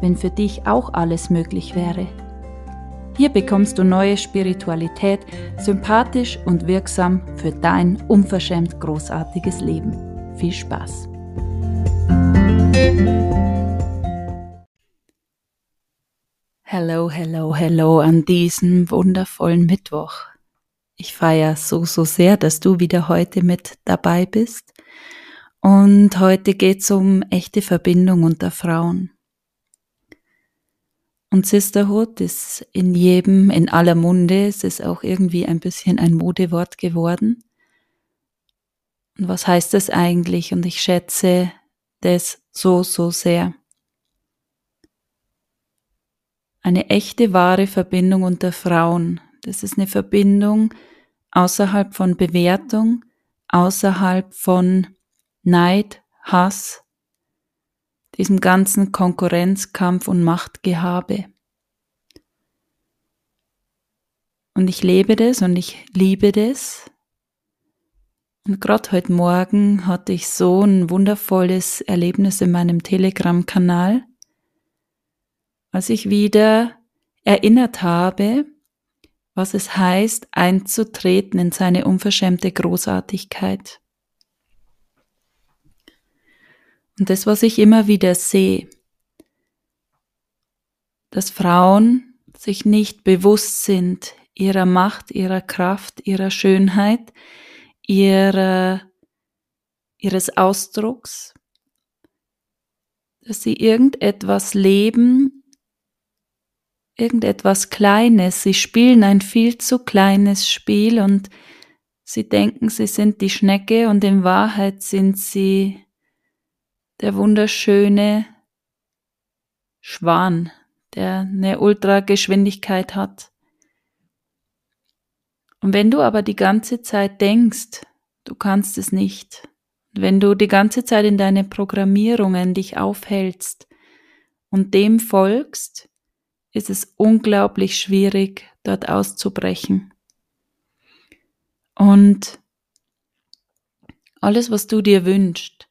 wenn für dich auch alles möglich wäre. Hier bekommst du neue Spiritualität, sympathisch und wirksam für dein unverschämt großartiges Leben. Viel Spaß! Hello, hello, hello an diesem wundervollen Mittwoch. Ich feiere so, so sehr, dass du wieder heute mit dabei bist. Und heute geht es um echte Verbindung unter Frauen. Und Sisterhood ist in jedem, in aller Munde. Es ist auch irgendwie ein bisschen ein Modewort geworden. Und was heißt das eigentlich? Und ich schätze das so, so sehr. Eine echte, wahre Verbindung unter Frauen. Das ist eine Verbindung außerhalb von Bewertung, außerhalb von Neid, Hass, diesem ganzen Konkurrenzkampf und Machtgehabe. Und ich lebe das und ich liebe das. Und gerade heute Morgen hatte ich so ein wundervolles Erlebnis in meinem Telegram-Kanal, als ich wieder erinnert habe, was es heißt, einzutreten in seine unverschämte Großartigkeit. Und das, was ich immer wieder sehe, dass Frauen sich nicht bewusst sind ihrer Macht, ihrer Kraft, ihrer Schönheit, ihrer, ihres Ausdrucks, dass sie irgendetwas leben, irgendetwas Kleines, sie spielen ein viel zu kleines Spiel und sie denken, sie sind die Schnecke und in Wahrheit sind sie der wunderschöne Schwan, der eine Ultrageschwindigkeit hat. Und wenn du aber die ganze Zeit denkst, du kannst es nicht, wenn du die ganze Zeit in deine Programmierungen dich aufhältst und dem folgst, ist es unglaublich schwierig, dort auszubrechen. Und alles, was du dir wünschst,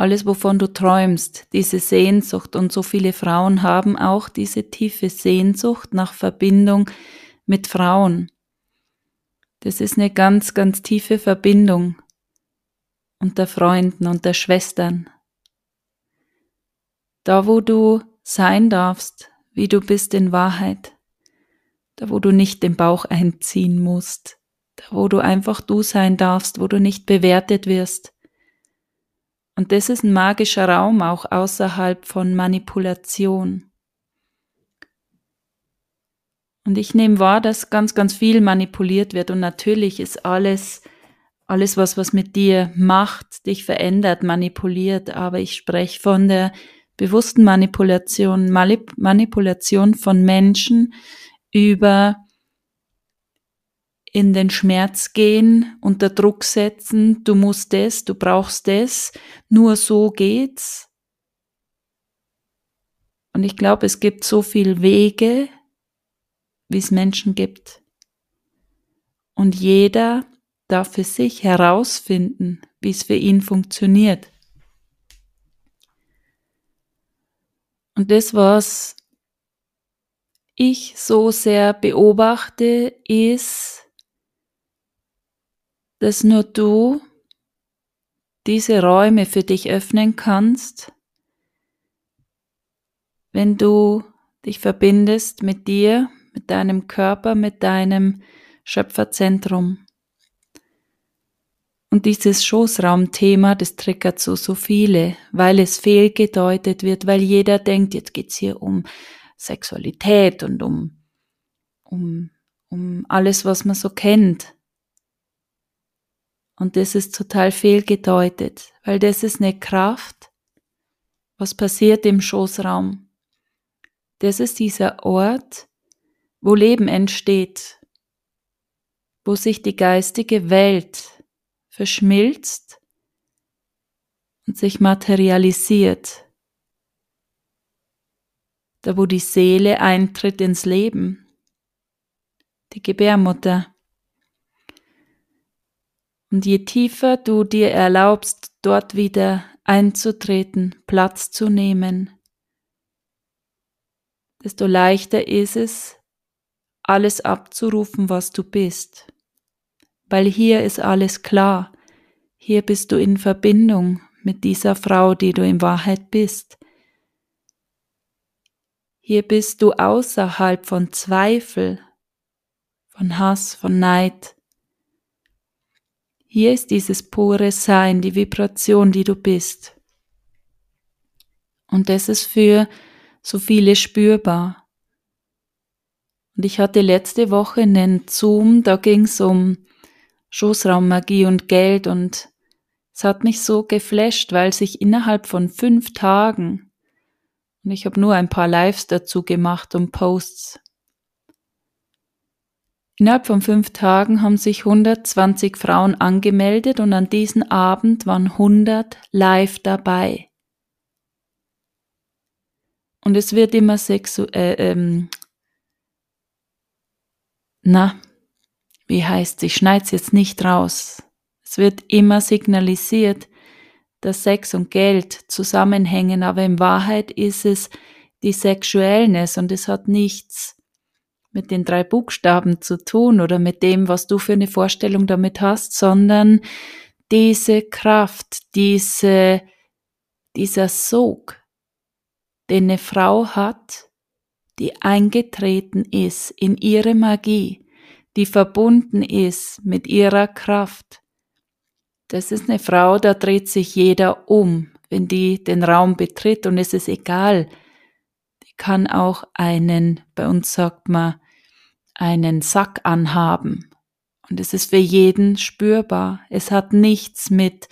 alles, wovon du träumst, diese Sehnsucht. Und so viele Frauen haben auch diese tiefe Sehnsucht nach Verbindung mit Frauen. Das ist eine ganz, ganz tiefe Verbindung unter Freunden, unter Schwestern. Da, wo du sein darfst, wie du bist in Wahrheit. Da, wo du nicht den Bauch einziehen musst. Da, wo du einfach du sein darfst, wo du nicht bewertet wirst und das ist ein magischer Raum auch außerhalb von Manipulation. Und ich nehme wahr, dass ganz, ganz viel manipuliert wird. Und natürlich ist alles, alles was, was mit dir macht, dich verändert, manipuliert. Aber ich spreche von der bewussten Manipulation, Manipulation von Menschen über in den Schmerz gehen, unter Druck setzen, du musst es, du brauchst es, nur so geht's. Und ich glaube, es gibt so viele Wege, wie es Menschen gibt. Und jeder darf für sich herausfinden, wie es für ihn funktioniert. Und das, was ich so sehr beobachte, ist, dass nur du diese Räume für dich öffnen kannst, wenn du dich verbindest mit dir, mit deinem Körper, mit deinem Schöpferzentrum. Und dieses Schoßraumthema, das triggert so, so viele, weil es fehlgedeutet wird, weil jeder denkt, jetzt geht's hier um Sexualität und um, um, um alles, was man so kennt. Und das ist total fehlgedeutet, weil das ist eine Kraft, was passiert im Schoßraum. Das ist dieser Ort, wo Leben entsteht, wo sich die geistige Welt verschmilzt und sich materialisiert, da wo die Seele eintritt ins Leben, die Gebärmutter. Und je tiefer du dir erlaubst, dort wieder einzutreten, Platz zu nehmen, desto leichter ist es, alles abzurufen, was du bist. Weil hier ist alles klar. Hier bist du in Verbindung mit dieser Frau, die du in Wahrheit bist. Hier bist du außerhalb von Zweifel, von Hass, von Neid. Hier ist dieses pure Sein, die Vibration, die du bist. Und das ist für so viele spürbar. Und ich hatte letzte Woche einen Zoom, da ging es um Schoßraummagie und Geld und es hat mich so geflasht, weil sich innerhalb von fünf Tagen, und ich habe nur ein paar Lives dazu gemacht und Posts, innerhalb von fünf Tagen haben sich 120 Frauen angemeldet und an diesem Abend waren 100 live dabei. Und es wird immer sexu äh, ähm, na, wie heißt, ich schneid's jetzt nicht raus. Es wird immer signalisiert, dass Sex und Geld zusammenhängen, aber in Wahrheit ist es die Sexuellness und es hat nichts mit den drei Buchstaben zu tun oder mit dem, was du für eine Vorstellung damit hast, sondern diese Kraft, diese, dieser Sog, den eine Frau hat, die eingetreten ist in ihre Magie, die verbunden ist mit ihrer Kraft. Das ist eine Frau, da dreht sich jeder um, wenn die den Raum betritt und es ist egal. Kann auch einen, bei uns sagt man, einen Sack anhaben. Und es ist für jeden spürbar. Es hat nichts mit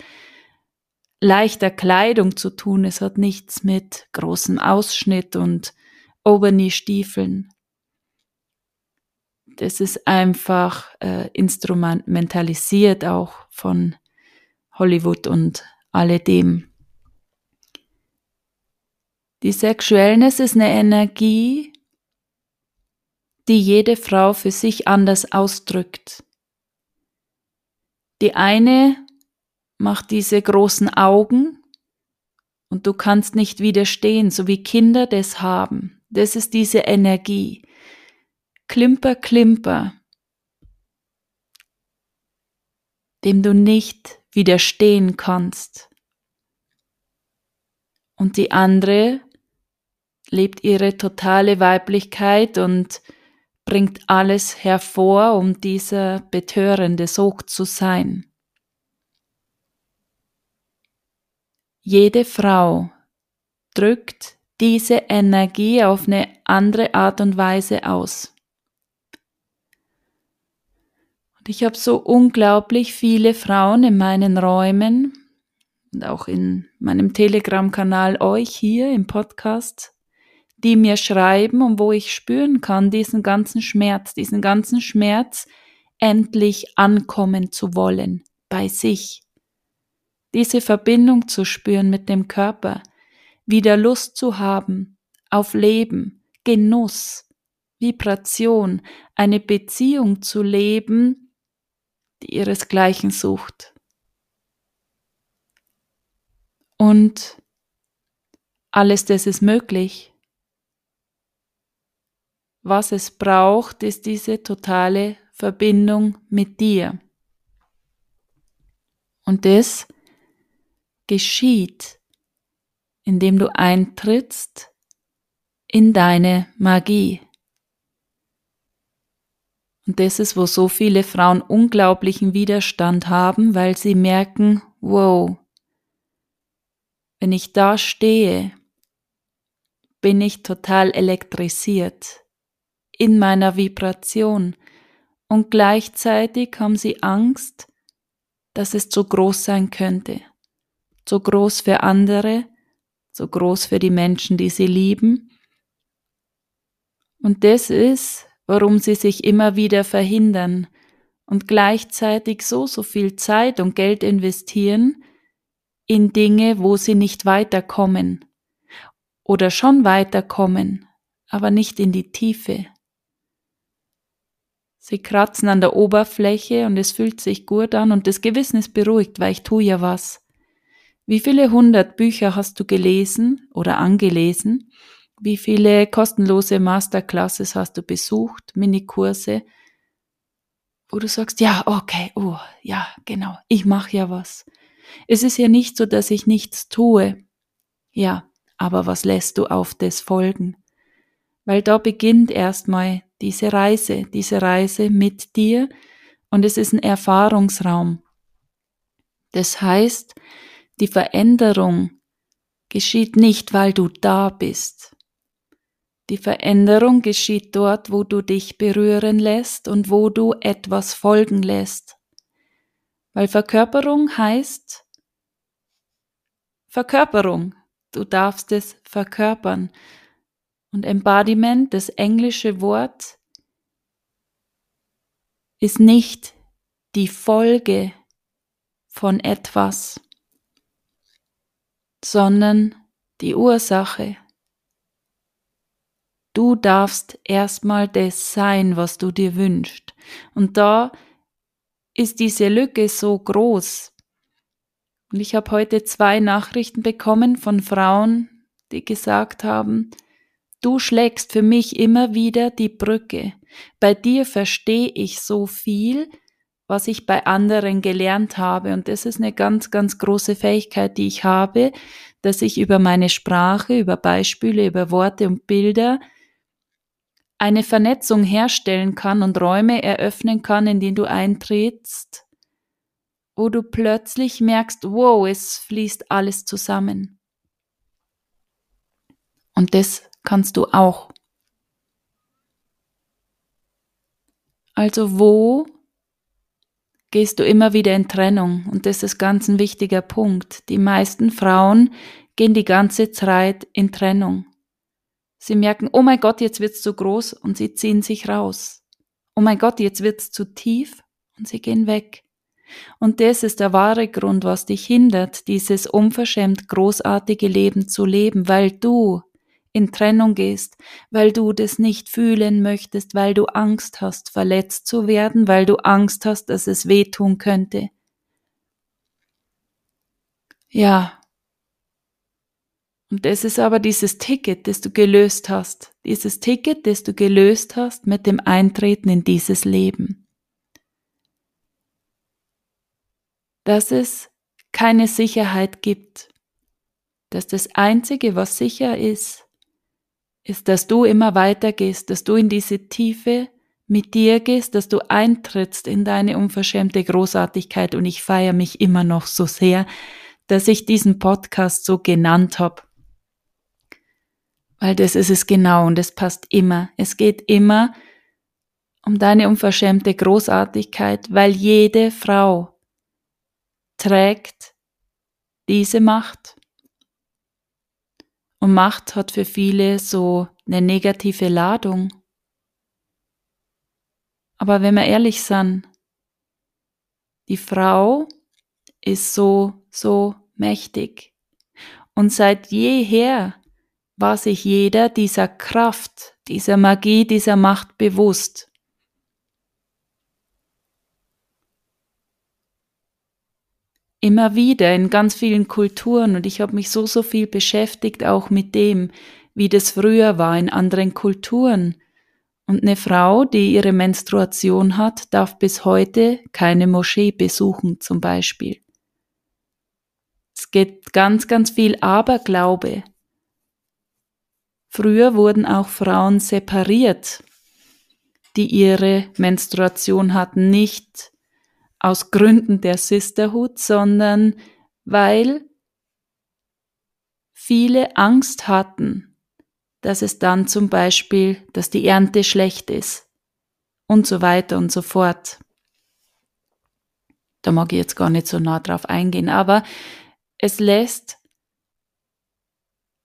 leichter Kleidung zu tun. Es hat nichts mit großem Ausschnitt und Oberknie-Stiefeln. Das ist einfach äh, instrumentalisiert auch von Hollywood und alledem. Die Sexuellness ist eine Energie, die jede Frau für sich anders ausdrückt. Die eine macht diese großen Augen und du kannst nicht widerstehen, so wie Kinder das haben. Das ist diese Energie. Klimper, klimper, dem du nicht widerstehen kannst. Und die andere lebt ihre totale Weiblichkeit und bringt alles hervor, um dieser betörende Sog zu sein. Jede Frau drückt diese Energie auf eine andere Art und Weise aus. Und ich habe so unglaublich viele Frauen in meinen Räumen und auch in meinem Telegram-Kanal euch hier im Podcast, die mir schreiben und wo ich spüren kann, diesen ganzen Schmerz, diesen ganzen Schmerz endlich ankommen zu wollen bei sich. Diese Verbindung zu spüren mit dem Körper, wieder Lust zu haben auf Leben, Genuss, Vibration, eine Beziehung zu leben, die ihresgleichen sucht. Und alles das ist möglich. Was es braucht, ist diese totale Verbindung mit dir. Und das geschieht indem du eintrittst in deine Magie. Und das ist, wo so viele Frauen unglaublichen Widerstand haben, weil sie merken, wow, wenn ich da stehe, bin ich total elektrisiert in meiner Vibration und gleichzeitig haben sie Angst, dass es zu groß sein könnte, zu groß für andere so groß für die Menschen, die sie lieben. Und das ist, warum sie sich immer wieder verhindern und gleichzeitig so, so viel Zeit und Geld investieren in Dinge, wo sie nicht weiterkommen oder schon weiterkommen, aber nicht in die Tiefe. Sie kratzen an der Oberfläche und es fühlt sich gut an und das Gewissen ist beruhigt, weil ich tue ja was. Wie viele hundert Bücher hast du gelesen oder angelesen? Wie viele kostenlose Masterclasses hast du besucht, Minikurse, wo du sagst, ja, okay, oh, ja, genau, ich mache ja was. Es ist ja nicht so, dass ich nichts tue. Ja, aber was lässt du auf das folgen? Weil da beginnt erstmal diese Reise, diese Reise mit dir und es ist ein Erfahrungsraum. Das heißt, die Veränderung geschieht nicht, weil du da bist. Die Veränderung geschieht dort, wo du dich berühren lässt und wo du etwas folgen lässt. Weil Verkörperung heißt Verkörperung. Du darfst es verkörpern. Und Embodiment, das englische Wort, ist nicht die Folge von etwas, sondern die Ursache. Du darfst erstmal das sein, was du dir wünschst. Und da ist diese Lücke so groß. Und ich habe heute zwei Nachrichten bekommen von Frauen, die gesagt haben, Du schlägst für mich immer wieder die Brücke. Bei dir verstehe ich so viel, was ich bei anderen gelernt habe. Und das ist eine ganz, ganz große Fähigkeit, die ich habe, dass ich über meine Sprache, über Beispiele, über Worte und Bilder eine Vernetzung herstellen kann und Räume eröffnen kann, in denen du eintrittst, wo du plötzlich merkst, wow, es fließt alles zusammen. Und das kannst du auch. Also wo gehst du immer wieder in Trennung? Und das ist ganz ein wichtiger Punkt. Die meisten Frauen gehen die ganze Zeit in Trennung. Sie merken, oh mein Gott, jetzt wird's zu groß und sie ziehen sich raus. Oh mein Gott, jetzt wird's zu tief und sie gehen weg. Und das ist der wahre Grund, was dich hindert, dieses unverschämt großartige Leben zu leben, weil du in Trennung gehst, weil du das nicht fühlen möchtest, weil du Angst hast, verletzt zu werden, weil du Angst hast, dass es wehtun könnte. Ja. Und das ist aber dieses Ticket, das du gelöst hast, dieses Ticket, das du gelöst hast mit dem Eintreten in dieses Leben. Dass es keine Sicherheit gibt, dass das Einzige, was sicher ist, ist, dass du immer weiter gehst, dass du in diese Tiefe mit dir gehst, dass du eintrittst in deine unverschämte Großartigkeit und ich feiere mich immer noch so sehr, dass ich diesen Podcast so genannt habe. Weil das ist es genau und es passt immer. Es geht immer um deine unverschämte Großartigkeit, weil jede Frau trägt diese Macht. Und Macht hat für viele so eine negative Ladung. Aber wenn wir ehrlich sind, die Frau ist so, so mächtig. Und seit jeher war sich jeder dieser Kraft, dieser Magie, dieser Macht bewusst. Immer wieder in ganz vielen Kulturen und ich habe mich so, so viel beschäftigt auch mit dem, wie das früher war in anderen Kulturen. Und eine Frau, die ihre Menstruation hat, darf bis heute keine Moschee besuchen zum Beispiel. Es geht ganz, ganz viel Aberglaube. Früher wurden auch Frauen separiert, die ihre Menstruation hatten, nicht aus Gründen der Sisterhood, sondern weil viele Angst hatten, dass es dann zum Beispiel, dass die Ernte schlecht ist und so weiter und so fort. Da mag ich jetzt gar nicht so nah drauf eingehen, aber es lässt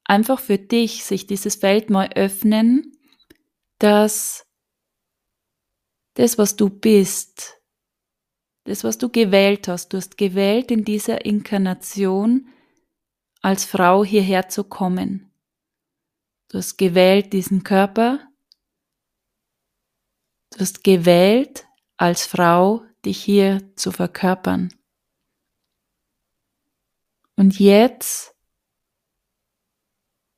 einfach für dich sich dieses Feld mal öffnen, dass das, was du bist, das, was du gewählt hast, du hast gewählt in dieser Inkarnation als Frau hierher zu kommen. Du hast gewählt diesen Körper, du hast gewählt als Frau dich hier zu verkörpern. Und jetzt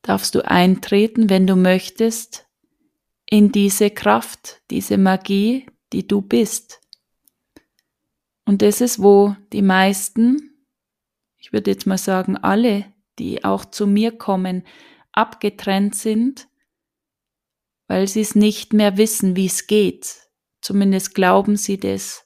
darfst du eintreten, wenn du möchtest, in diese Kraft, diese Magie, die du bist. Und das ist, wo die meisten, ich würde jetzt mal sagen, alle, die auch zu mir kommen, abgetrennt sind, weil sie es nicht mehr wissen, wie es geht. Zumindest glauben sie das.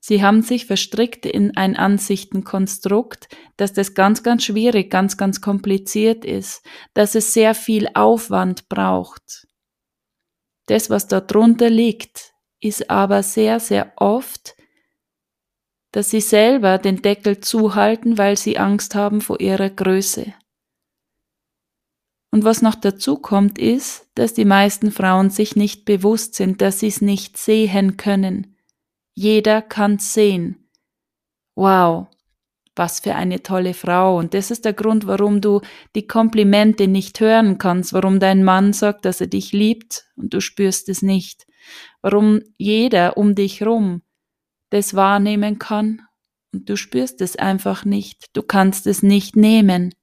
Sie haben sich verstrickt in ein Ansichtenkonstrukt, dass das ganz, ganz schwierig, ganz, ganz kompliziert ist, dass es sehr viel Aufwand braucht. Das, was da drunter liegt, ist aber sehr, sehr oft, dass sie selber den Deckel zuhalten, weil sie Angst haben vor ihrer Größe. Und was noch dazu kommt, ist, dass die meisten Frauen sich nicht bewusst sind, dass sie es nicht sehen können jeder kann's sehen. Wow, was für eine tolle Frau. Und das ist der Grund, warum du die Komplimente nicht hören kannst, warum dein Mann sagt, dass er dich liebt und du spürst es nicht. Warum jeder um dich rum das wahrnehmen kann und du spürst es einfach nicht. Du kannst es nicht nehmen.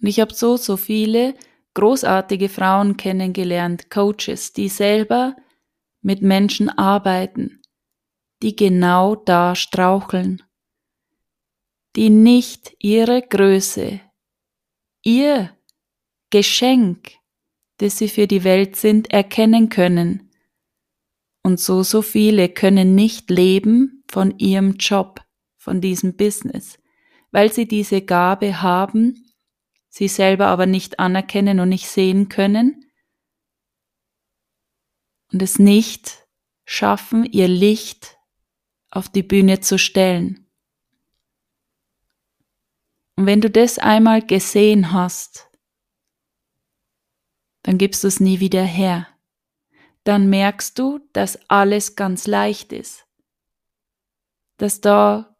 Und ich habe so, so viele großartige Frauen kennengelernt, Coaches, die selber mit Menschen arbeiten, die genau da straucheln, die nicht ihre Größe, ihr Geschenk, das sie für die Welt sind, erkennen können. Und so, so viele können nicht leben von ihrem Job, von diesem Business, weil sie diese Gabe haben, sie selber aber nicht anerkennen und nicht sehen können und es nicht schaffen, ihr Licht auf die Bühne zu stellen. Und wenn du das einmal gesehen hast, dann gibst du es nie wieder her. Dann merkst du, dass alles ganz leicht ist. Dass da,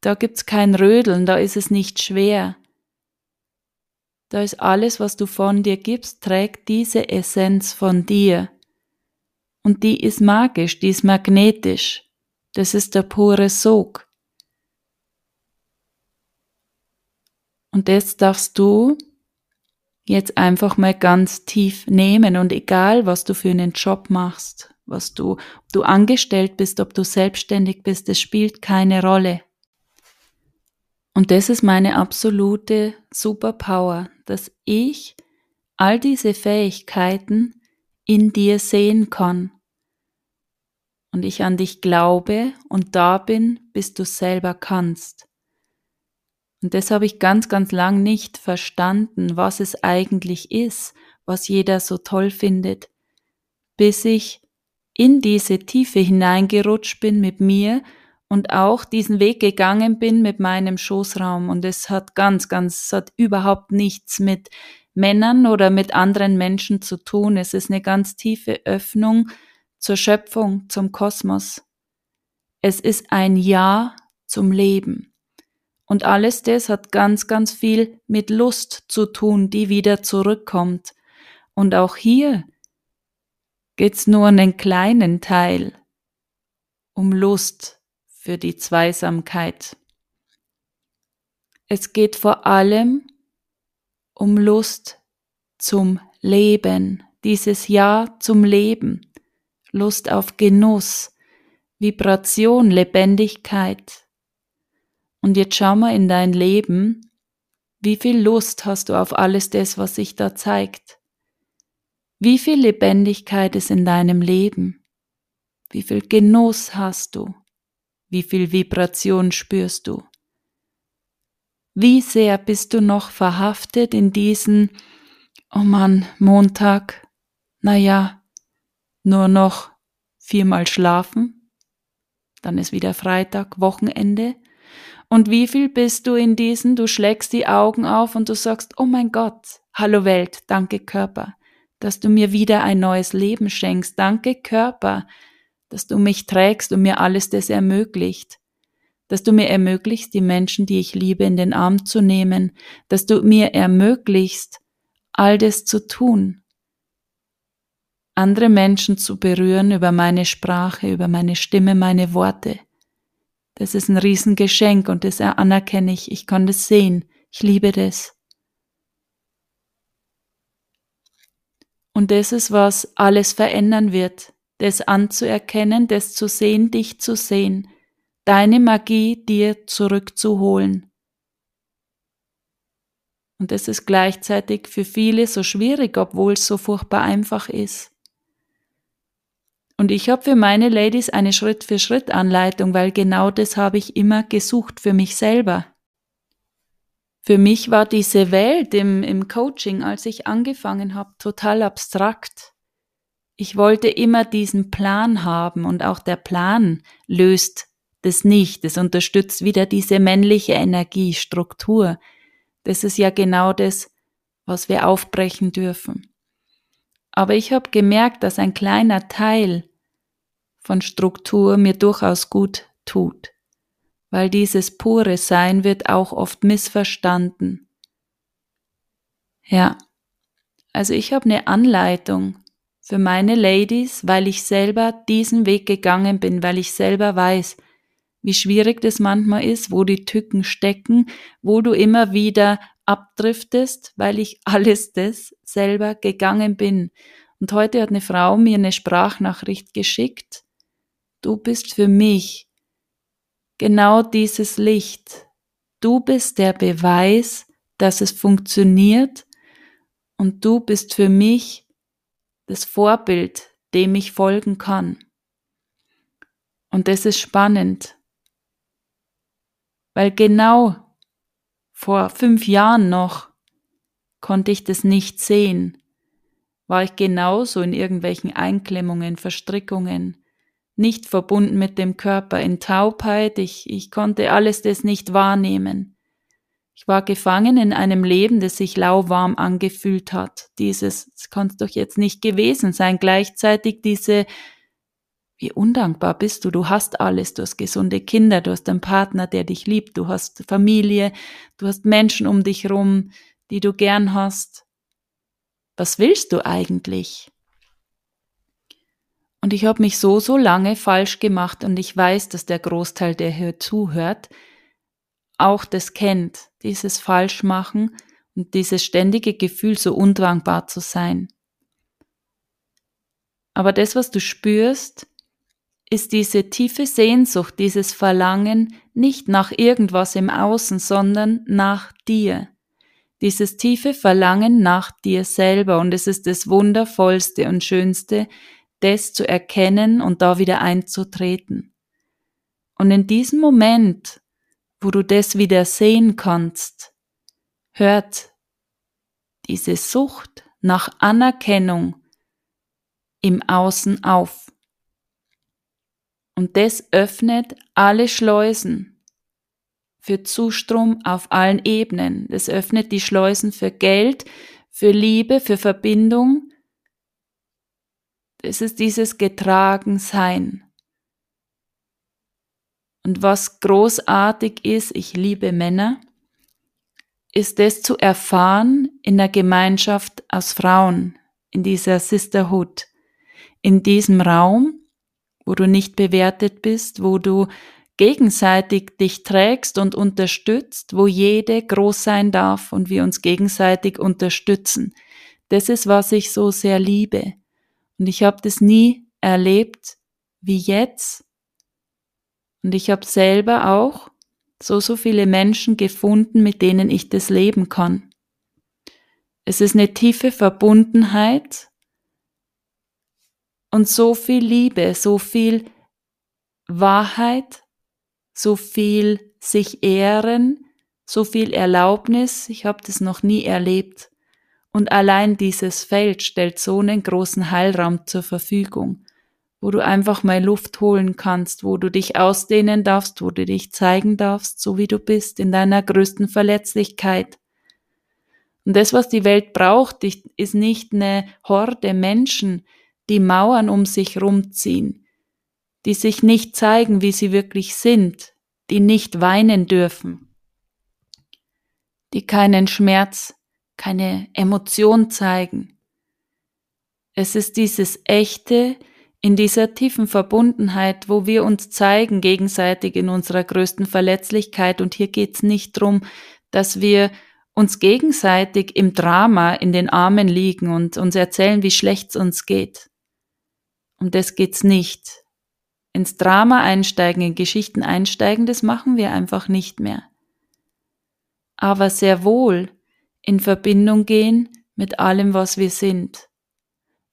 da gibt's kein Rödeln, da ist es nicht schwer. Da ist alles, was du von dir gibst, trägt diese Essenz von dir. Und die ist magisch, die ist magnetisch. Das ist der pure Sog. Und das darfst du jetzt einfach mal ganz tief nehmen und egal, was du für einen Job machst, was du, ob du angestellt bist, ob du selbstständig bist, das spielt keine Rolle. Und das ist meine absolute Superpower, dass ich all diese Fähigkeiten in dir sehen kann. Und ich an dich glaube und da bin, bis du selber kannst. Und das habe ich ganz, ganz lang nicht verstanden, was es eigentlich ist, was jeder so toll findet, bis ich in diese Tiefe hineingerutscht bin mit mir und auch diesen Weg gegangen bin mit meinem Schoßraum. Und es hat ganz, ganz, es hat überhaupt nichts mit Männern oder mit anderen Menschen zu tun. Es ist eine ganz tiefe Öffnung zur Schöpfung, zum Kosmos. Es ist ein Ja zum Leben. Und alles das hat ganz, ganz viel mit Lust zu tun, die wieder zurückkommt. Und auch hier geht's nur einen kleinen Teil um Lust für die Zweisamkeit. Es geht vor allem um Lust zum Leben, dieses Ja zum Leben, Lust auf Genuss, Vibration, Lebendigkeit. Und jetzt schau mal in dein Leben, wie viel Lust hast du auf alles das, was sich da zeigt? Wie viel Lebendigkeit ist in deinem Leben? Wie viel Genuss hast du? Wie viel Vibration spürst du? Wie sehr bist du noch verhaftet in diesen, oh Mann, Montag, naja, nur noch viermal schlafen, dann ist wieder Freitag, Wochenende, Und wie viel bist du in diesen, du schlägst die Augen auf und du sagst, oh mein Gott, hallo Welt, danke Körper, dass du mir wieder ein neues Leben schenkst, danke Körper, dass du mich trägst und mir alles das ermöglicht, dass du mir ermöglichst, die Menschen, die ich liebe, in den Arm zu nehmen, dass du mir ermöglichst, all das zu tun, andere Menschen zu berühren über meine Sprache, über meine Stimme, meine Worte. Das ist ein Riesengeschenk und das anerkenne ich. Ich kann das sehen. Ich liebe das. Und das ist, was alles verändern wird. Das anzuerkennen, das zu sehen, dich zu sehen, deine Magie dir zurückzuholen. Und das ist gleichzeitig für viele so schwierig, obwohl es so furchtbar einfach ist. Und ich habe für meine Ladies eine Schritt-für-Schritt-Anleitung, weil genau das habe ich immer gesucht für mich selber. Für mich war diese Welt im, im Coaching, als ich angefangen habe, total abstrakt. Ich wollte immer diesen Plan haben und auch der Plan löst das nicht. Es unterstützt wieder diese männliche Energiestruktur. Das ist ja genau das, was wir aufbrechen dürfen. Aber ich habe gemerkt, dass ein kleiner Teil von Struktur mir durchaus gut tut, weil dieses pure Sein wird auch oft missverstanden. Ja, also ich habe eine Anleitung für meine Ladies, weil ich selber diesen Weg gegangen bin, weil ich selber weiß, wie schwierig das manchmal ist, wo die Tücken stecken, wo du immer wieder abdriftest, weil ich alles das selber gegangen bin. Und heute hat eine Frau mir eine Sprachnachricht geschickt, Du bist für mich genau dieses Licht. Du bist der Beweis, dass es funktioniert und du bist für mich das Vorbild, dem ich folgen kann. Und das ist spannend, weil genau vor fünf Jahren noch konnte ich das nicht sehen, war ich genauso in irgendwelchen Einklemmungen, Verstrickungen, nicht verbunden mit dem Körper, in Taubheit, ich, ich konnte alles das nicht wahrnehmen. Ich war gefangen in einem Leben, das sich lauwarm angefühlt hat. Dieses, es kann doch jetzt nicht gewesen sein. Gleichzeitig diese, wie undankbar bist du? Du hast alles. Du hast gesunde Kinder, du hast einen Partner, der dich liebt, du hast Familie, du hast Menschen um dich rum, die du gern hast. Was willst du eigentlich? Und ich habe mich so, so lange falsch gemacht und ich weiß, dass der Großteil, der hier zuhört, auch das kennt, dieses Falschmachen und dieses ständige Gefühl, so undankbar zu sein. Aber das, was du spürst, ist diese tiefe Sehnsucht, dieses Verlangen nicht nach irgendwas im Außen, sondern nach dir. Dieses tiefe Verlangen nach dir selber und es ist das Wundervollste und Schönste, das zu erkennen und da wieder einzutreten. Und in diesem Moment, wo du das wieder sehen kannst, hört diese Sucht nach Anerkennung im Außen auf. Und das öffnet alle Schleusen für Zustrom auf allen Ebenen. Das öffnet die Schleusen für Geld, für Liebe, für Verbindung, es ist dieses Getragensein. Und was großartig ist, ich liebe Männer, ist es zu erfahren in der Gemeinschaft aus Frauen, in dieser Sisterhood, in diesem Raum, wo du nicht bewertet bist, wo du gegenseitig dich trägst und unterstützt, wo jede groß sein darf und wir uns gegenseitig unterstützen. Das ist, was ich so sehr liebe. Und ich habe das nie erlebt wie jetzt. Und ich habe selber auch so, so viele Menschen gefunden, mit denen ich das leben kann. Es ist eine tiefe Verbundenheit und so viel Liebe, so viel Wahrheit, so viel sich ehren, so viel Erlaubnis. Ich habe das noch nie erlebt. Und allein dieses Feld stellt so einen großen Heilraum zur Verfügung. wo du einfach mal Luft holen kannst, wo du dich ausdehnen darfst, wo du dich zeigen darfst, so wie du bist, in deiner größten Verletzlichkeit. Und das, was die Welt braucht, ist nicht eine Horde Menschen, die Mauern um sich rumziehen, die sich nicht zeigen, wie sie wirklich sind, die nicht weinen dürfen, die keinen Schmerz, keine Emotion zeigen. Es ist dieses echte, in dieser tiefen Verbundenheit, wo wir uns zeigen gegenseitig in unserer größten Verletzlichkeit. Und hier geht's nicht drum, dass wir uns gegenseitig im Drama in den Armen liegen und uns erzählen, wie schlecht's uns geht. Um das geht's nicht. Ins Drama einsteigen, in Geschichten einsteigen, das machen wir einfach nicht mehr. Aber sehr wohl in Verbindung gehen mit allem, was wir sind.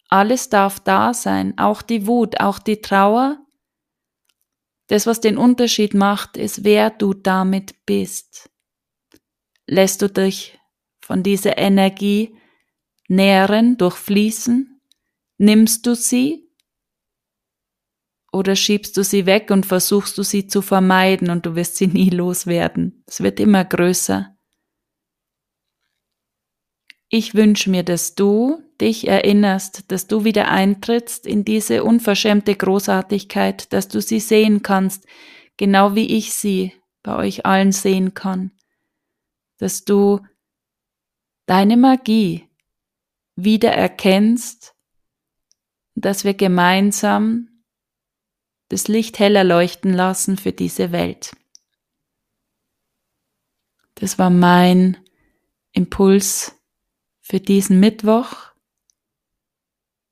Alles darf da sein, auch die Wut, auch die Trauer. Das, was den Unterschied macht, ist, wer du damit bist. Lässt du dich von dieser Energie nähren, durchfließen? Nimmst du sie? Oder schiebst du sie weg und versuchst du sie zu vermeiden und du wirst sie nie loswerden? Es wird immer größer. Ich wünsche mir, dass du dich erinnerst, dass du wieder eintrittst in diese unverschämte Großartigkeit, dass du sie sehen kannst, genau wie ich sie bei euch allen sehen kann, dass du deine Magie wieder erkennst, dass wir gemeinsam das Licht heller leuchten lassen für diese Welt. Das war mein Impuls für diesen Mittwoch.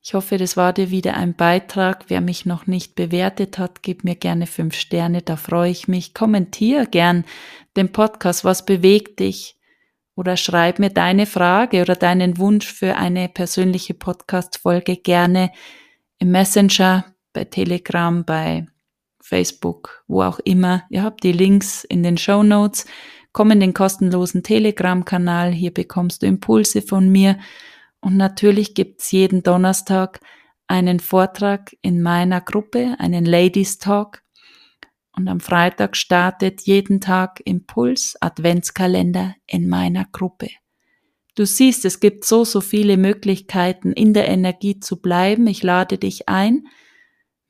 Ich hoffe, das war dir wieder ein Beitrag. Wer mich noch nicht bewertet hat, gib mir gerne fünf Sterne, da freue ich mich. Kommentier gern den Podcast, was bewegt dich? Oder schreib mir deine Frage oder deinen Wunsch für eine persönliche Podcast-Folge gerne im Messenger, bei Telegram, bei Facebook, wo auch immer. Ihr habt die Links in den Show Notes. Komm in den kostenlosen Telegram-Kanal, hier bekommst du Impulse von mir. Und natürlich gibt's jeden Donnerstag einen Vortrag in meiner Gruppe, einen Ladies Talk. Und am Freitag startet jeden Tag Impuls Adventskalender in meiner Gruppe. Du siehst, es gibt so, so viele Möglichkeiten, in der Energie zu bleiben. Ich lade dich ein,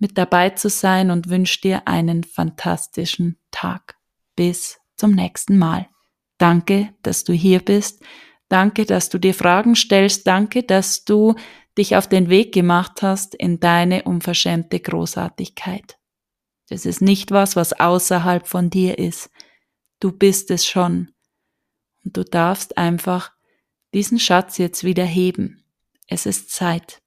mit dabei zu sein und wünsche dir einen fantastischen Tag. Bis zum nächsten Mal. Danke, dass du hier bist. Danke, dass du dir Fragen stellst. Danke, dass du dich auf den Weg gemacht hast in deine unverschämte Großartigkeit. Das ist nicht was, was außerhalb von dir ist. Du bist es schon. Und du darfst einfach diesen Schatz jetzt wieder heben. Es ist Zeit.